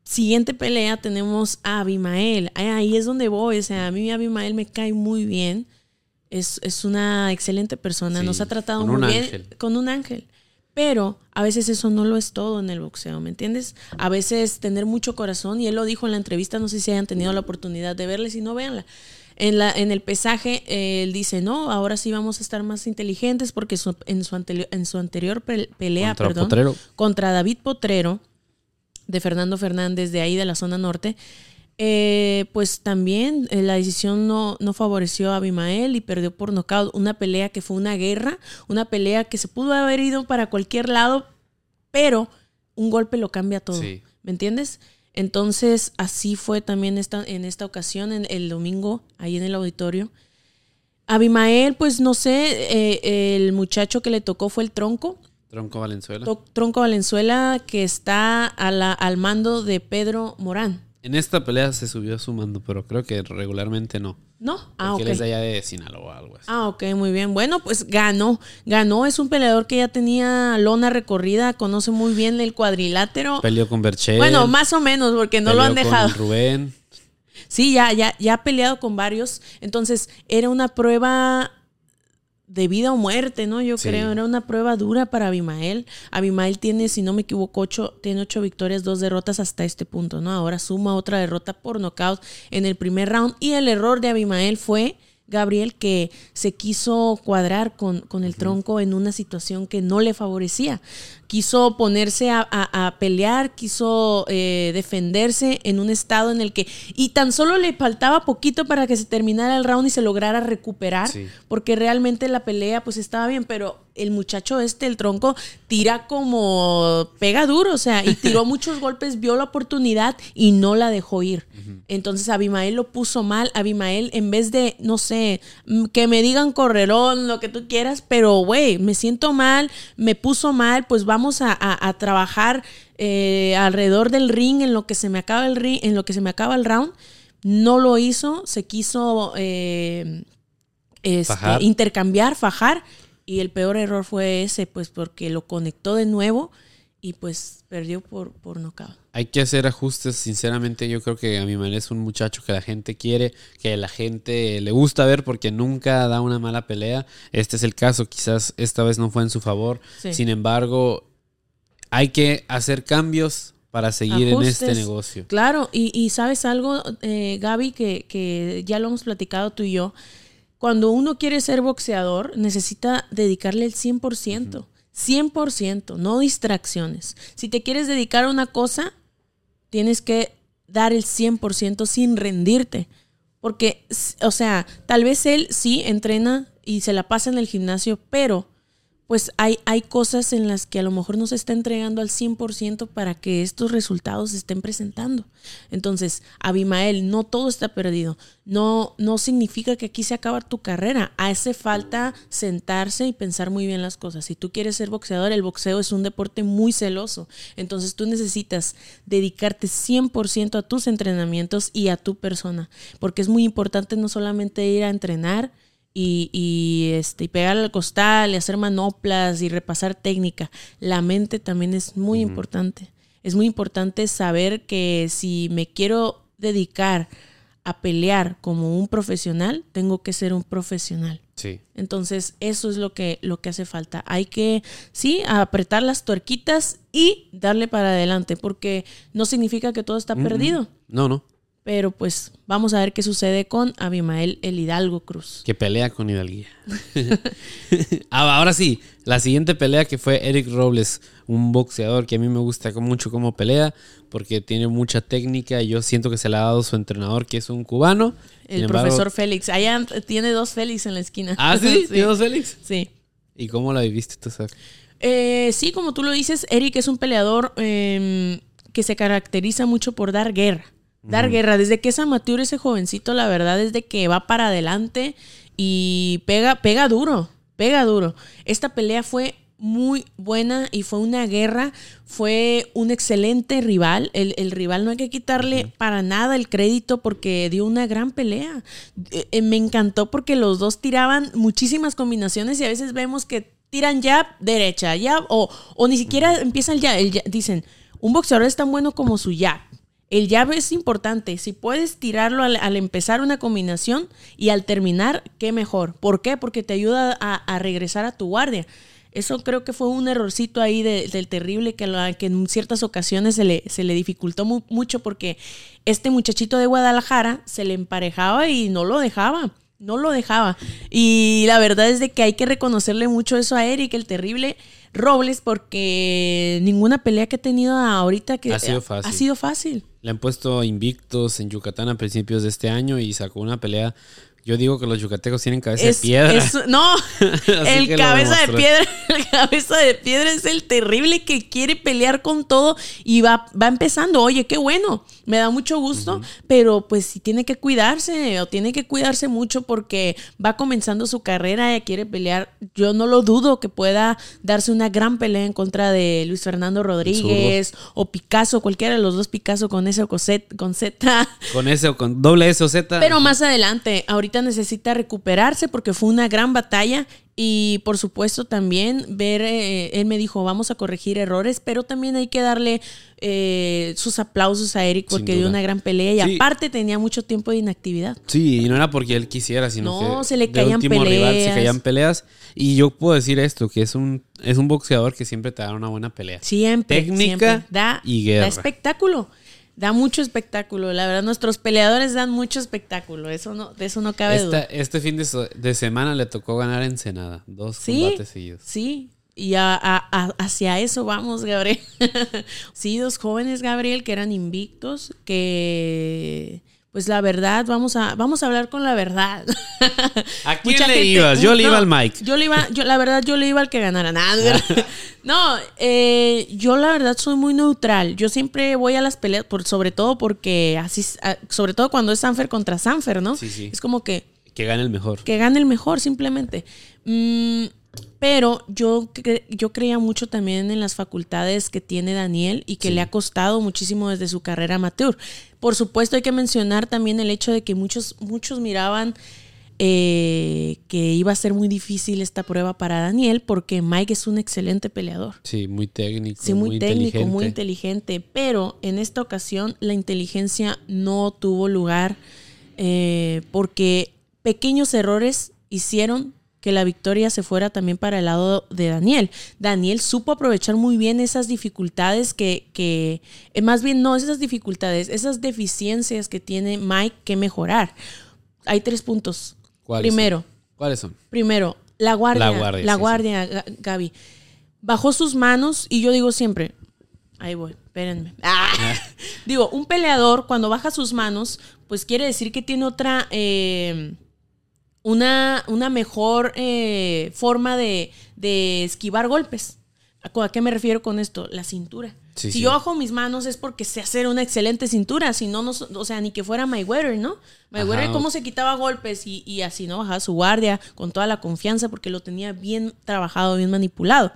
Speaker 2: Siguiente pelea tenemos a Abimael. Ahí- es donde voy. O sea, a mí Abimael me cae muy bien. Es, es una excelente persona.
Speaker 1: Sí,
Speaker 2: Nos ha tratado muy bien.
Speaker 1: ángel.
Speaker 2: Con un ángel. Pero a veces eso no lo es todo en el boxeo, ¿me entiendes? A veces tener mucho corazón, y él lo dijo en la entrevista, no sé si hayan tenido la oportunidad de verla, si no, véanla. En, la, en el pesaje, eh, él dice, no, ahora sí vamos a estar más inteligentes porque su- en, su anterior, en su anterior pe- pelea,
Speaker 1: Contra
Speaker 2: perdón,
Speaker 1: Potrero.
Speaker 2: contra David Potrero, de Fernando Fernández, de ahí de la zona norte, eh, pues también eh, la decisión no, no favoreció a Abimael y perdió por nocaut. Una pelea que fue una guerra, una pelea que se pudo haber ido para cualquier lado, pero un golpe lo cambia todo.
Speaker 1: Sí.
Speaker 2: ¿Me entiendes? Entonces, así fue también esta, en esta ocasión, en el domingo, ahí en el auditorio. Abimael, pues no sé, eh, el muchacho que le tocó fue el tronco.
Speaker 1: Tronco Valenzuela.
Speaker 2: Tronco Valenzuela, que está a la- al mando de Pedro Morán.
Speaker 1: En esta pelea se subió a su mando, pero creo que regularmente no.
Speaker 2: ¿No? Ah,
Speaker 1: Porque
Speaker 2: ok.
Speaker 1: él es de allá de Sinaloa o algo así.
Speaker 2: Ah, ok, muy bien. Bueno, pues ganó. Ganó. Es un peleador que ya tenía lona recorrida, conoce muy bien el cuadrilátero.
Speaker 1: Peleó con Berchel.
Speaker 2: Bueno, más o menos, porque no lo han dejado.
Speaker 1: Con Rubén.
Speaker 2: Sí, ya, ya, ya ha peleado con varios. Entonces, era una prueba de vida o muerte, ¿no? Yo
Speaker 1: Sí.
Speaker 2: creo, era una prueba dura para Abimael. Abimael tiene, si no me equivoco, ocho, tiene ocho victorias, dos derrotas hasta este punto, ¿no? Ahora suma otra derrota por nocaut en el primer round. Y el error de Abimael fue, Gabriel, que se quiso cuadrar con, con el tronco en una situación que no le favorecía. Quiso ponerse a, a- a pelear, quiso eh, defenderse en un estado en el que... Y tan solo le faltaba poquito para que se terminara el round y se lograra recuperar,
Speaker 1: Sí.
Speaker 2: porque realmente la pelea pues estaba bien, pero el muchacho este, el tronco, tira como pega duro, o sea, y tiró muchos golpes, vio la oportunidad y no la dejó ir. Entonces Abimael lo puso mal. Abimael, en vez de, no sé, mm, que me digan correrón, lo que tú quieras, pero güey, me siento mal, me puso mal, pues vamos a, a- a trabajar eh, alrededor del ring en lo que se me acaba el ring, en lo que se me acaba el round. No lo hizo, se quiso eh, este,
Speaker 1: Fajar.
Speaker 2: intercambiar, fajar. Y el peor error fue ese, pues porque lo conectó de nuevo y pues perdió por, por nocaut.
Speaker 1: Hay que hacer ajustes, sinceramente yo creo que a mi manera es un muchacho que la gente quiere, que la gente le gusta ver porque nunca da una mala pelea. Este es el caso, quizás esta vez no fue en su favor.
Speaker 2: Sí.
Speaker 1: Sin embargo, hay que hacer cambios para seguir en este negocio.
Speaker 2: Claro, y, y sabes algo, eh, Gaby, que, que ya lo hemos platicado tú y yo. Cuando uno quiere ser boxeador, necesita dedicarle el 100%. 100%, no distracciones. Si te quieres dedicar a una cosa, tienes que dar el 100% sin rendirte. Porque, o sea, tal vez él sí entrena y se la pasa en el gimnasio, pero pues hay, hay cosas en las que a lo mejor no se está entregando al 100% para que estos resultados se estén presentando. Entonces, Abimael, no todo está perdido. No, no significa que aquí se acaba tu carrera. Hace falta sentarse y pensar muy bien las cosas. Si tú quieres ser boxeador, el boxeo es un deporte muy celoso. Entonces, tú necesitas dedicarte 100% a tus entrenamientos y a tu persona. Porque es muy importante no solamente ir a entrenar, y, y, este, y pegar al costal y hacer manoplas y repasar técnica. La mente también es muy importante. Es muy importante saber que si me quiero dedicar a pelear como un profesional, tengo que ser un profesional.
Speaker 1: Sí.
Speaker 2: Entonces, eso es lo que, lo que hace falta. Hay que, sí, apretar las tuerquitas y darle para adelante, porque no significa que todo está perdido.
Speaker 1: No, no.
Speaker 2: Pero pues vamos a ver qué sucede con Abimael el Hidalgo Cruz.
Speaker 1: Que pelea con Hidalguía. Ah, ahora sí, la siguiente pelea que fue Eric Robles, un boxeador que a mí me gusta mucho cómo pelea, porque tiene mucha técnica y yo siento que se le ha dado su entrenador, que es un cubano.
Speaker 2: El profesor Félix. Allá tiene dos Félix en la esquina.
Speaker 1: Ah, sí, tiene dos Félix.
Speaker 2: Sí.
Speaker 1: ¿Y cómo la viviste tú,
Speaker 2: eh, sí, como tú lo dices, Eric es un peleador em, que se caracteriza mucho por dar guerra dar guerra. Desde que es amateur ese jovencito, la verdad es de que va para adelante y pega, pega duro, pega duro. Esta pelea fue muy buena y fue una guerra, fue un excelente rival. El, rival no hay que quitarle para nada el crédito porque dio una gran pelea. Eh, eh, me encantó porque los dos tiraban muchísimas combinaciones y a veces vemos que tiran ya derecha, ya o, o ni siquiera empiezan ya, el Dicen, un boxeador es tan bueno como su jab el llave es importante. Si puedes tirarlo al, empezar una combinación y al terminar, qué mejor. ¿Por qué? Porque te ayuda a, regresar a tu guardia. Eso creo que fue un errorcito ahí del terrible que, que, en ciertas ocasiones se le, se le dificultó mucho porque este muchachito de Guadalajara se le emparejaba y no lo dejaba. No lo dejaba. Y la verdad es de que hay que reconocerle mucho eso a Eric, el terrible Robles, porque ninguna pelea que ha tenido ahorita que
Speaker 1: ha sido fácil.
Speaker 2: Ha sido fácil.
Speaker 1: Le han puesto invictos en Yucatán a principios de este año y sacó una pelea yo digo que los yucatecos tienen cabeza de piedra.
Speaker 2: no, el cabeza de piedra, el cabeza de piedra es el terrible que quiere pelear con todo y va, va empezando. Oye, qué bueno, me da mucho gusto, pero pues si tiene que cuidarse o tiene que cuidarse mucho porque va comenzando su carrera y quiere pelear. Yo no lo dudo que pueda darse una gran pelea en contra de Luis Fernando Rodríguez o Picasso, cualquiera de los dos Picasso con S o con Z.
Speaker 1: Con S o con doble S o Z.
Speaker 2: Pero más adelante, ahorita necesita recuperarse porque fue una gran batalla y por supuesto también ver, eh, él me dijo, vamos a corregir errores, pero también hay que darle eh, sus aplausos a Eric porque dio una gran pelea y aparte tenía mucho tiempo de inactividad.
Speaker 1: Sí, y no era porque él quisiera, sino
Speaker 2: no,
Speaker 1: que
Speaker 2: se le caían peleas.
Speaker 1: se caían peleas. Y yo puedo decir esto, que es un, es un boxeador que siempre te da una buena pelea.
Speaker 2: Siempre.
Speaker 1: Técnica
Speaker 2: Da,
Speaker 1: y guerra.
Speaker 2: Da espectáculo da mucho espectáculo. La verdad, nuestros peleadores dan mucho espectáculo. Eso no, de eso no cabe duda.
Speaker 1: Este fin de, semana le tocó ganar Ensenada. Dos combates seguidos.
Speaker 2: Sí. Y hacia eso vamos, Gabriel. sí, dos jóvenes, Gabriel, que eran invictos, que pues la verdad, vamos a, vamos a hablar con la verdad.
Speaker 1: ¿A quién le ibas? Yo le iba al Mike.
Speaker 2: Yo le iba, yo, la verdad, yo le iba al que ganara nada. no, eh, yo la verdad soy muy neutral. Yo siempre voy a las peleas, por, sobre todo porque así, sobre todo cuando es Sanfer contra Sanfer, ¿no?
Speaker 1: Sí, sí.
Speaker 2: Es como que.
Speaker 1: Que gane el mejor.
Speaker 2: Que gane el mejor, simplemente. Mm, pero yo, yo creía mucho también en las facultades que tiene Daniel y que le ha costado muchísimo desde su carrera amateur. Por supuesto hay que mencionar también el hecho de que muchos, muchos miraban eh, que iba a ser muy difícil esta prueba para Daniel porque Mike es un excelente peleador.
Speaker 1: Sí, muy técnico.
Speaker 2: Sí, muy, técnico, muy inteligente. Pero en esta ocasión la inteligencia no tuvo lugar eh, porque pequeños errores hicieron que la victoria se fuera también para el lado de Daniel. Daniel supo aprovechar muy bien esas dificultades que, que eh, más bien no esas dificultades, esas deficiencias que tiene Mike que mejorar. Hay tres puntos.
Speaker 1: ¿Cuáles
Speaker 2: Primero.
Speaker 1: Son? ¿Cuáles son?
Speaker 2: Primero, la guardia. La guardia, la guardia Gaby. Bajó sus manos y yo digo siempre, Ahí voy, espérenme. Ah. Digo, un peleador cuando baja sus manos, pues quiere decir que tiene otra, eh, una, una mejor eh, forma de, de esquivar golpes. ¿A qué me refiero con esto? La cintura. si yo bajo mis manos es porque sé hacer una excelente cintura, si no, no o sea, ni que fuera Mayweather, ¿no? Mayweather cómo se quitaba golpes y, y, así, ¿no? Bajaba su guardia con toda la confianza porque lo tenía bien trabajado, bien manipulado.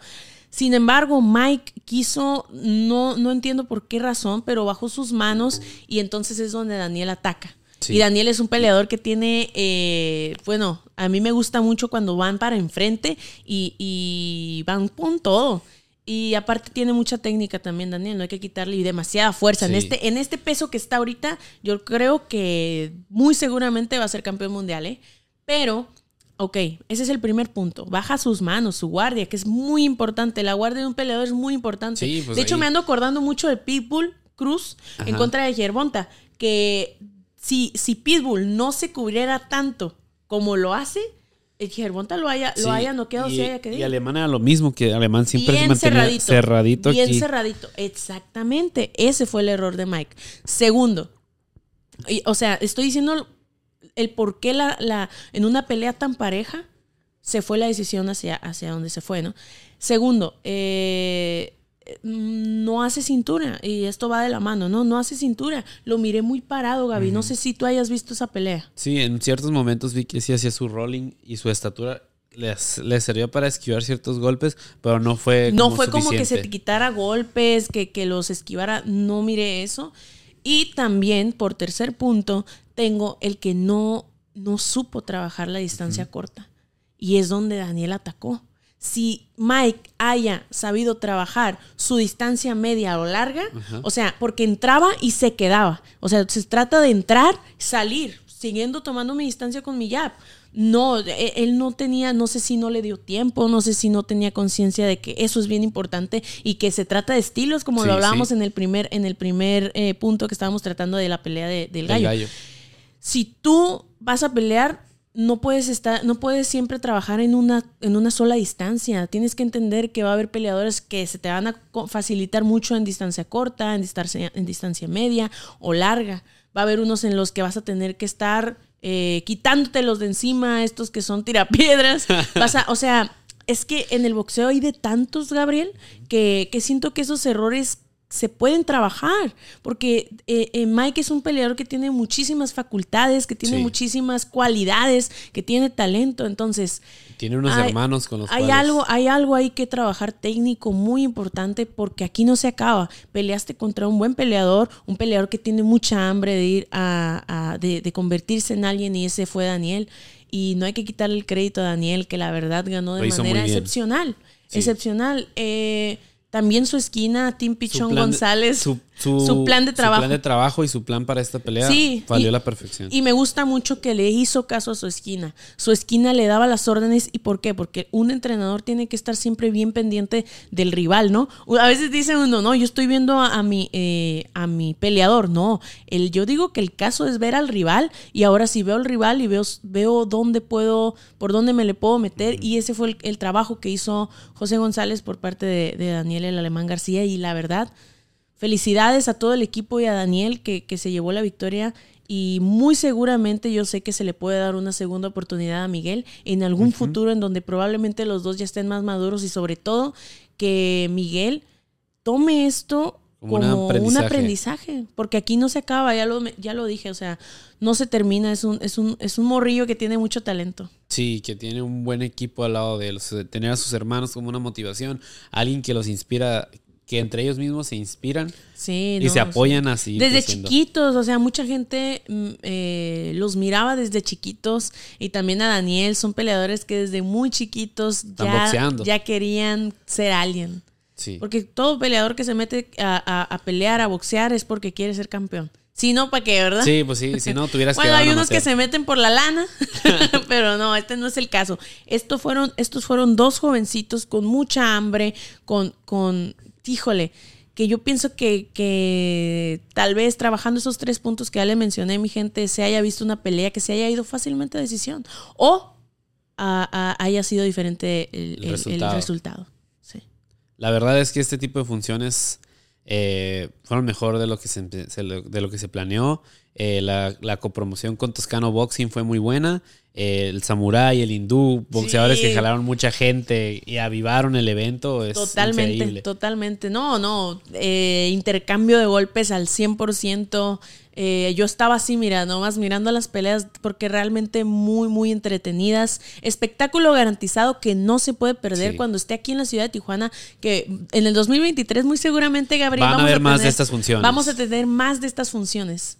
Speaker 2: Sin embargo, Mike quiso, no, no entiendo por qué razón, pero bajó sus manos y entonces es donde Daniel ataca. Y Daniel es un peleador que tiene, eh, bueno, a mí me gusta mucho cuando van para enfrente y, y van con todo. Y aparte tiene mucha técnica también, Daniel, no hay que quitarle demasiada fuerza. En, este, en este peso que está ahorita, yo creo que muy seguramente va a ser campeón mundial, ¿eh? Pero, ok, ese es el primer punto. Baja sus manos, su guardia, que es muy importante. La guardia de un peleador es muy importante. Pues de hecho, me ando acordando mucho de Pitbull Cruz en contra de Gervonta, que si, si Pitbull no se cubriera tanto como lo hace, el Gervonta lo haya, lo haya noqueado,
Speaker 1: y,
Speaker 2: haya
Speaker 1: Y Alemán era lo mismo, que Alemán siempre se mantenía cerradito. cerradito
Speaker 2: bien cerradito, exactamente. Ese fue el error de Mike. Segundo, o sea, estoy diciendo el por qué la, la, en una pelea tan pareja se fue la decisión hacia, hacia donde se fue, ¿no? Segundo, eh, no hace cintura y esto va de la mano, ¿no? No hace cintura. Lo miré muy parado, Gaby. No sé si tú hayas visto esa pelea.
Speaker 1: Sí, en ciertos momentos vi que sí hacía su rolling y su estatura les, les servía para esquivar ciertos golpes, pero no fue
Speaker 2: No fue como que se te quitara golpes, que, que los esquivara. No miré eso. Y también, por tercer punto, tengo el que no, no supo trabajar la distancia corta. Y es donde Daniel atacó si Mike haya sabido trabajar su distancia media o larga, o sea, porque entraba y se quedaba. O sea, se trata de entrar, salir, siguiendo tomando mi distancia con mi jab. No, e, él no tenía, no sé si no le dio tiempo, no sé si no tenía conciencia de que eso es bien importante y que se trata de estilos, como lo hablábamos en el primer, en el primer eh, punto que estábamos tratando de la pelea del gallo. Si tú vas a pelear, no puedes estar, no puedes siempre trabajar en una, en una sola distancia. Tienes que entender que va a haber peleadores que se te van a facilitar mucho en distancia corta, en distancia, en distancia media o larga. Va a haber unos en los que vas a tener que estar eh, quitándotelos de encima, estos que son tirapiedras. Vas o sea, es que en el boxeo hay de tantos, Gabriel, que, que siento que esos errores se pueden trabajar, porque eh, eh, Mike es un peleador que tiene muchísimas facultades, que tiene muchísimas cualidades, que tiene talento, entonces...
Speaker 1: Tiene unos hermanos con los
Speaker 2: hay Algo, hay algo ahí que trabajar técnico muy importante porque aquí no se acaba. Peleaste contra un buen peleador, un peleador que tiene mucha hambre de ir a, de, convertirse en alguien y ese fue Daniel. Y no hay que quitarle el crédito a Daniel, que la verdad ganó de manera excepcional. Excepcional. Eh, también su esquina, Tim Pichón González.
Speaker 1: su, su, plan de trabajo. Su plan de trabajo y su plan para esta pelea sí, valió la perfección.
Speaker 2: Y me gusta mucho que le hizo caso a su esquina. Su esquina le daba las órdenes. ¿Y por qué? Porque un entrenador tiene que estar siempre bien pendiente del rival, ¿no? A veces dicen uno, no, yo estoy viendo a, mi, eh, a mi peleador. No, el, yo digo que el caso es ver al rival y ahora si veo al rival y veo, veo dónde puedo, por dónde me le puedo meter. Y ese fue el, trabajo que hizo José González por parte de, de Daniel el Alemán García. Y la verdad Felicidades a todo el equipo y a Daniel que, se llevó la victoria y muy seguramente yo sé que se le puede dar una segunda oportunidad a Miguel en algún futuro en donde probablemente los dos ya estén más maduros y sobre todo que Miguel tome esto como, un, aprendizaje. porque aquí no se acaba, ya lo, ya lo dije, o sea, no se termina, es un, es, un, es un morrillo que tiene mucho talento.
Speaker 1: Sí, que tiene un buen equipo al lado de él, tener a sus hermanos como una motivación, alguien que los inspira, que entre ellos mismos se inspiran y se apoyan así.
Speaker 2: Desde chiquitos, o sea, mucha gente mm, eh, los miraba desde chiquitos y también a Daniel, son peleadores que desde muy chiquitos ya, ya, querían ser alguien. Sí. Porque todo peleador que se mete a, pelear, a boxear, es porque quiere ser campeón. Si no, ¿para qué, verdad?
Speaker 1: Sí, pues sí, si no, tuvieras
Speaker 2: bueno, hay unos que se meten por la lana, pero no, este no es el caso. Estos fueron, estos fueron dos jovencitos con mucha hambre, con, con híjole, que yo pienso que, que, tal vez trabajando esos tres puntos que ya le mencioné, mi gente, se haya visto una pelea que se haya ido fácilmente a decisión o haya sido diferente el, resultado. Sí.
Speaker 1: La verdad es que este tipo de funciones eh, fueron mejor de lo que se, de lo que se planeó. Eh, la, la, copromoción con Toscano Boxing fue muy buena. Eh, el Samurai, el Hindú, boxeadores que jalaron mucha gente y avivaron el evento. Es
Speaker 2: totalmente, totalmente. No, no. intercambio de golpes al 100%. Eh, yo estaba así, mira, nomás mirando las peleas porque realmente muy, muy entretenidas. Espectáculo garantizado que no se puede perder cuando esté aquí en la ciudad de Tijuana, que en el 2023 muy seguramente, Gabriel,
Speaker 1: vamos a ver más de estas funciones.
Speaker 2: Vamos a tener más de estas funciones.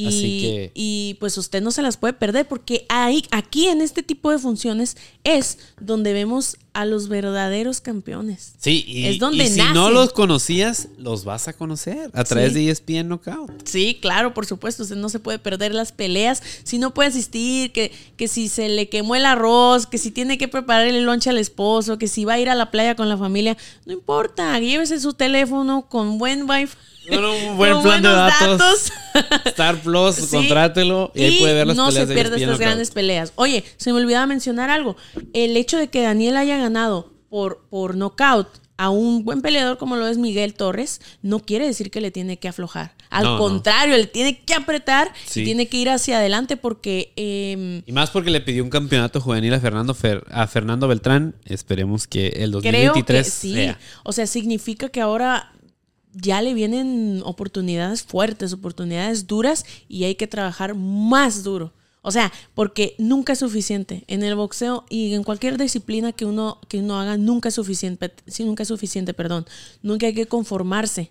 Speaker 2: Y, y, pues usted no se las puede perder porque ahí, aquí en este tipo de funciones es donde vemos a los verdaderos campeones.
Speaker 1: Sí, y, es donde si no los conocías, los vas a conocer a través de ESPN Knockout.
Speaker 2: Sí, claro, por supuesto, usted no se puede perder las peleas, si no puede asistir, que, que si se le quemó el arroz, que si tiene que preparar el lunch al esposo, que si va a ir a la playa con la familia, no importa, llévese su teléfono con buen wifi
Speaker 1: un buen plan de datos. Star Plus, contrátelo y, ahí puede ver las
Speaker 2: no peleas. No se pierda estas grandes peleas. Oye, se me olvidaba mencionar algo. El hecho de que Daniel haya ganado por, por knockout a un buen peleador como lo es Miguel Torres, no quiere decir que le tiene que aflojar. Al contrario, le tiene que apretar y tiene que ir hacia adelante porque... Em,
Speaker 1: y más porque le pidió un campeonato juvenil a Fernando, a Fernando Beltrán. Esperemos que el 2023 creo que sí.
Speaker 2: O sea, significa que ahora ya le vienen oportunidades fuertes, oportunidades duras y hay que trabajar más duro. O sea, porque nunca es suficiente. En el boxeo y en cualquier disciplina que uno, que uno haga, nunca es suficiente. Sí, nunca es suficiente, perdón. Nunca hay que conformarse.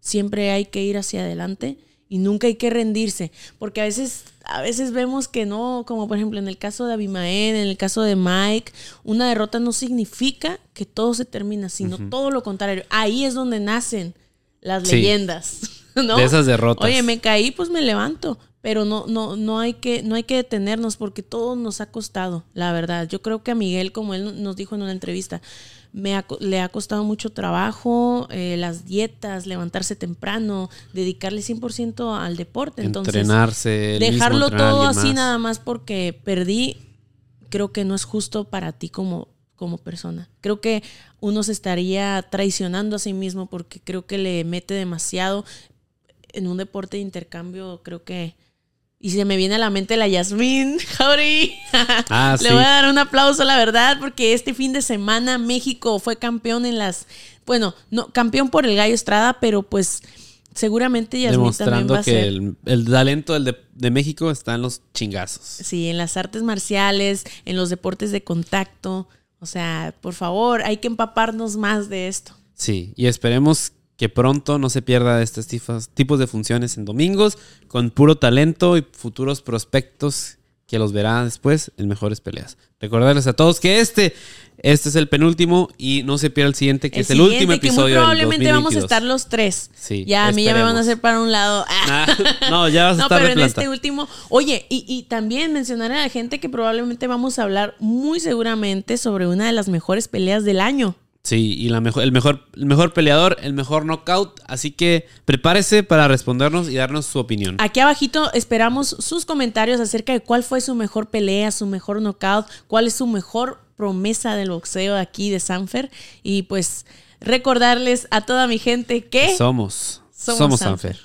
Speaker 2: Siempre hay que ir hacia adelante y nunca hay que rendirse. Porque a veces, a veces vemos que no, como por ejemplo en el caso de Abimael, en el caso de Mike, una derrota no significa que todo se termina, sino todo lo contrario. Ahí es donde nacen las leyendas. ¿no?
Speaker 1: De esas derrotas.
Speaker 2: Oye, me caí, pues me levanto. Pero no, no, no, hay que, no hay que detenernos porque todo nos ha costado, la verdad. Yo creo que a Miguel, como él nos dijo en una entrevista, me le ha costado mucho trabajo, eh, las dietas, levantarse temprano, dedicarle 100% al deporte. Entonces,
Speaker 1: Entrenarse.
Speaker 2: Dejarlo todo así nada más porque perdí, creo que no es justo para ti como, como persona. Creo que uno se estaría traicionando a sí mismo porque creo que le mete demasiado en un deporte de intercambio, creo que... Y se me viene a la mente la Yasmín, Jauri. Ah, le voy a dar un aplauso, la verdad, porque este fin de semana México fue campeón en las... Bueno, no, campeón por el Gallo Estrada, pero pues seguramente Yasmín también va a que
Speaker 1: el, el, talento de, de, México está en los chingazos.
Speaker 2: Sí, en las artes marciales, en los deportes de contacto. O sea, por favor, hay que empaparnos más de esto.
Speaker 1: Sí, y esperemos que pronto no se pierda estos tipos de funciones en domingos, con puro talento y futuros prospectos que los verá después en mejores peleas. Recordarles a todos que este, este es el penúltimo y no se pierda el siguiente, que es el último episodio. Que muy
Speaker 2: probablemente vamos a estar los tres. Sí, ya a mí ya me van a hacer para un lado.
Speaker 1: Ah, no, ya vas a no, estar pero en este
Speaker 2: último. Oye, y, y también mencionar a la gente que probablemente vamos a hablar muy seguramente sobre una de las mejores peleas del año.
Speaker 1: Sí, y la mejor, el, mejor, el mejor peleador, el mejor knockout. Así que prepárese para respondernos y darnos su opinión.
Speaker 2: Aquí abajito esperamos sus comentarios acerca de cuál fue su mejor pelea, su mejor knockout, cuál es su mejor promesa del boxeo aquí de Sanfer. Y pues recordarles a toda mi gente que...
Speaker 1: Somos. Somos, somos Sanfer.